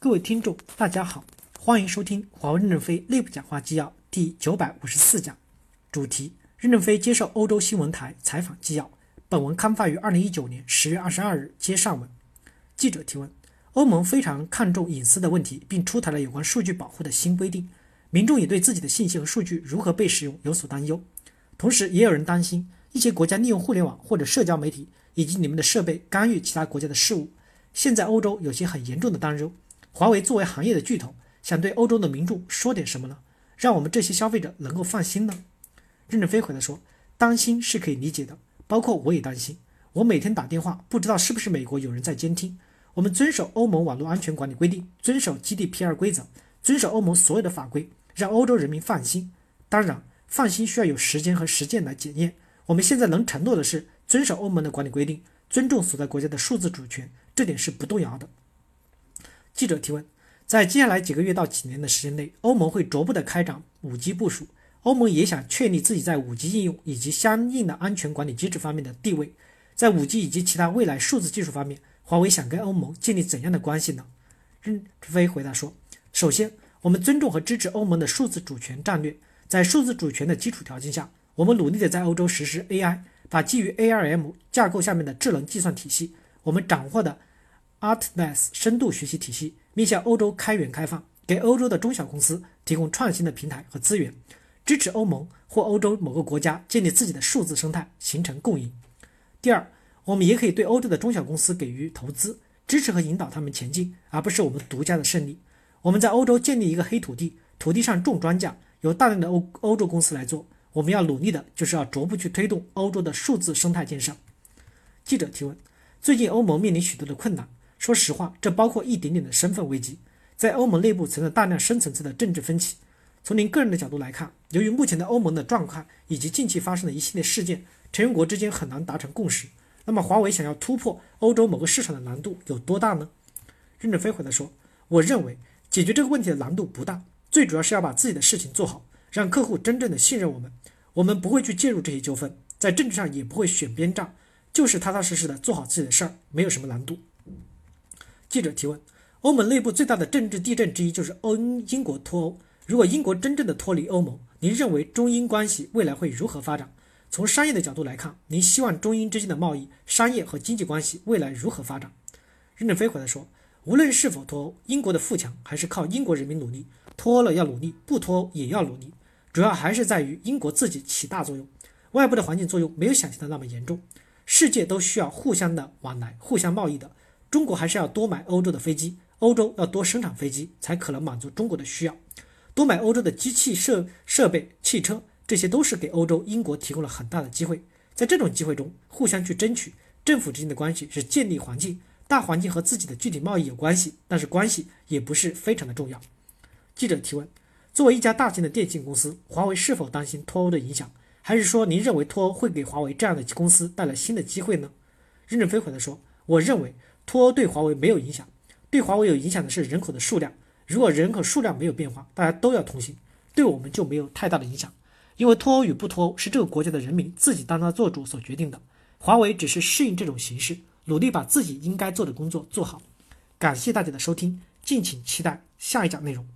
各位听众，大家好，欢迎收听华为任正非内部讲话纪要第九百五十四讲，主题：任正非接受欧洲新闻台采访纪要。本文刊发于二零一九年十月二十二日，接上文。记者提问：欧盟非常看重隐私的问题，并出台了有关数据保护的新规定，民众也对自己的信息和数据如何被使用有所担忧。同时，也有人担心一些国家利用互联网或者社交媒体以及你们的设备干预其他国家的事务。现在欧洲有些很严重的担忧。华为作为行业的巨头，想对欧洲的民众说点什么呢？让我们这些消费者能够放心呢？任正非回答说：“担心是可以理解的，包括我也担心。我每天打电话，不知道是不是美国有人在监听。我们遵守欧盟网络安全管理规定，遵守 GDPR 规则，遵守欧盟所有的法规，让欧洲人民放心。当然，放心需要有时间和实践来检验。我们现在能承诺的是，遵守欧盟的管理规定，尊重所在国家的数字主权，这点是不动摇的。”记者提问：在接下来几个月到几年的时间内，欧盟会逐步的开展 5G 部署。欧盟也想确立自己在 5G 应用以及相应的安全管理机制方面的地位。在 5G 以及其他未来数字技术方面，华为想跟欧盟建立怎样的关系呢？任正非回答说：首先，我们尊重和支持欧盟的数字主权战略。在数字主权的基础条件下，我们努力的在欧洲实施 AI，把基于 ARM 架构下面的智能计算体系，我们掌握的。Artness 深度学习体系面向欧洲开源开放，给欧洲的中小公司提供创新的平台和资源，支持欧盟或欧洲某个国家建立自己的数字生态，形成共赢。第二，我们也可以对欧洲的中小公司给予投资支持和引导他们前进，而不是我们独家的胜利。我们在欧洲建立一个黑土地，土地上种庄稼，由大量的欧欧洲公司来做。我们要努力的就是要逐步去推动欧洲的数字生态建设。记者提问：最近欧盟面临许多的困难。说实话，这包括一点点的身份危机，在欧盟内部存在大量深层次的政治分歧。从您个人的角度来看，由于目前的欧盟的状况以及近期发生的一系列事件，成员国之间很难达成共识。那么，华为想要突破欧洲某个市场的难度有多大呢？任正非回答说：“我认为解决这个问题的难度不大，最主要是要把自己的事情做好，让客户真正的信任我们。我们不会去介入这些纠纷，在政治上也不会选边站，就是踏踏实实的做好自己的事儿，没有什么难度。”记者提问：欧盟内部最大的政治地震之一就是欧英国脱欧。如果英国真正的脱离欧盟，您认为中英关系未来会如何发展？从商业的角度来看，您希望中英之间的贸易、商业和经济关系未来如何发展？任正非回答说：无论是否脱欧，英国的富强还是靠英国人民努力。脱欧了要努力，不脱欧也要努力，主要还是在于英国自己起大作用。外部的环境作用没有想象的那么严重，世界都需要互相的往来、互相贸易的。中国还是要多买欧洲的飞机，欧洲要多生产飞机，才可能满足中国的需要。多买欧洲的机器设设备、汽车，这些都是给欧洲、英国提供了很大的机会。在这种机会中，互相去争取，政府之间的关系是建立环境，大环境和自己的具体贸易有关系，但是关系也不是非常的重要。记者提问：作为一家大型的电信公司，华为是否担心脱欧的影响？还是说您认为脱欧会给华为这样的公司带来新的机会呢？任正非回答说：我认为。脱欧对华为没有影响，对华为有影响的是人口的数量。如果人口数量没有变化，大家都要同行，对我们就没有太大的影响。因为脱欧与不脱欧是这个国家的人民自己当家做主所决定的，华为只是适应这种形式，努力把自己应该做的工作做好。感谢大家的收听，敬请期待下一讲内容。